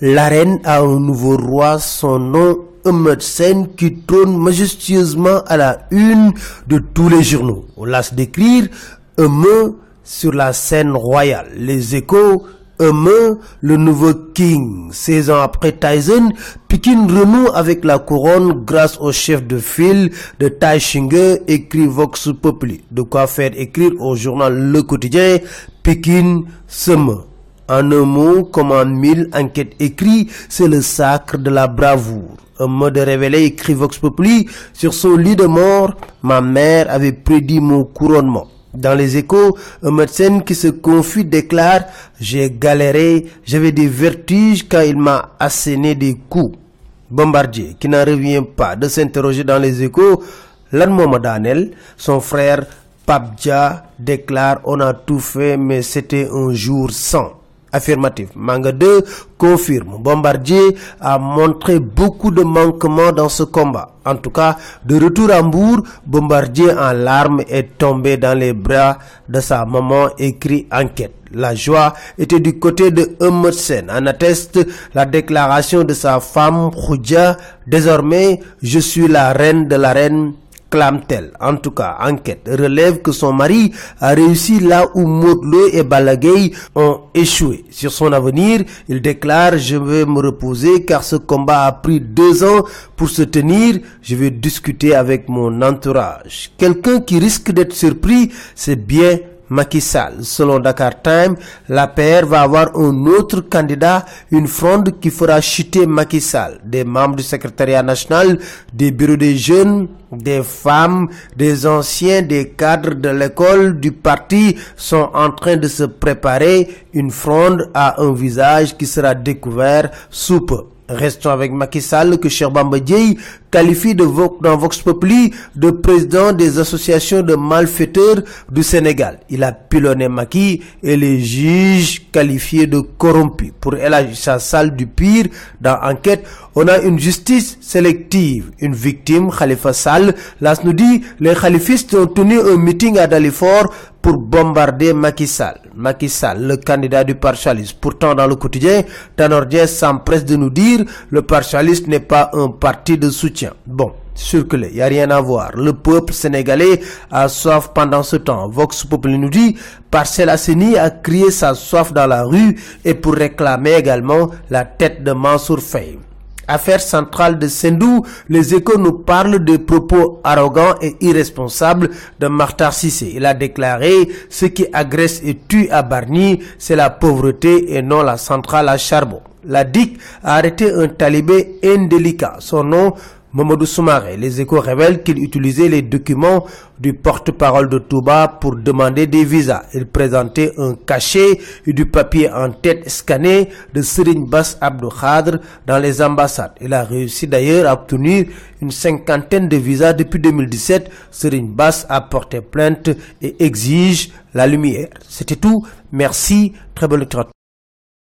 L'arène a un nouveau roi, son nom Sen qui trône majestueusement à la une de tous les journaux. On lasse d'écrire Ahmed sur la scène royale. Les échos Ahmed, le nouveau king. 16 ans après Tyson, Pekin renoue avec la couronne grâce au chef de file de Tai Shinge, écrit Vox Populi. De quoi faire écrire au journal Le Quotidien, Pekin Seme. En un mot, comme en mille enquêtes écrites, c'est le sacre de la bravoure. Un mot de révélé écrit Vox Populi, sur son lit de mort, ma mère avait prédit mon couronnement. Dans les échos, un médecin qui se confie déclare « J'ai galéré, j'avais des vertiges quand il m'a asséné des coups ». Bombardier, qui n'en revient pas de s'interroger dans les échos, Lan Daniel, son frère Pabja déclare « On a tout fait, mais c'était un jour sans ». Affirmatif. Manga 2 confirme. Bombardier a montré beaucoup de manquements dans ce combat. En tout cas, de retour à Hambourg, Bombardier en larmes est tombé dans les bras de sa maman, écrit enquête. La joie était du côté de Emerson. En atteste la déclaration de sa femme, Khoudia. Désormais, je suis la reine de la reine clame-t-elle. En tout cas, enquête relève que son mari a réussi là où Modlo et Balagay ont échoué. Sur son avenir, il déclare « Je vais me reposer car ce combat a pris deux ans pour se tenir. Je vais discuter avec mon entourage. » Quelqu'un qui risque d'être surpris, c'est bien Macky Sall. Selon Dakar Time, la paire va avoir un autre candidat, une fronde qui fera chuter Macky Sall. Des membres du secrétariat national, des bureaux des jeunes, des femmes, des anciens, des cadres de l'école, du parti sont en train de se préparer. Une fronde à un visage qui sera découvert sous peu. Restons avec Macky Sall que Cher Bamba qualifie de dans Vox Populi de président des associations de malfaiteurs du Sénégal. Il a pilonné Macky et les juges qualifiés de corrompus. Pour sa salle du pire, dans enquête, on a une justice sélective. Une victime, Khalifa Sall, là nous dit, les khalifistes ont tenu un meeting à Dalifort pour bombarder Macky Sall. Macky Sall, le candidat du partialisme. Pourtant, dans le quotidien, Tanordien s'empresse de nous dire le partialisme n'est pas un parti de soutien. Bon, circulez, il n'y a rien à voir. Le peuple sénégalais a soif pendant ce temps. Vox Populi nous dit, Parcel Asseni a crié sa soif dans la rue et pour réclamer également la tête de Mansour Faye. Affaire centrale de Sendou, les échos nous parlent des propos arrogants et irresponsables de Martin Sissé. Il a déclaré ce qui agresse et tue à Barny, c'est la pauvreté et non la centrale à charbon. La DIC a arrêté un talibé indélicat. Son nom, Mamadou Soumaré. Les échos révèlent qu'il utilisait les documents du porte-parole de Touba pour demander des visas. Il présentait un cachet et du papier en tête scanné de Serigne Bass Abdou Khadr dans les ambassades. Il a réussi d'ailleurs à obtenir une cinquantaine de visas depuis 2017. Serigne Bass a porté plainte et exige la lumière. C'était tout. Merci. Très bonne lecture.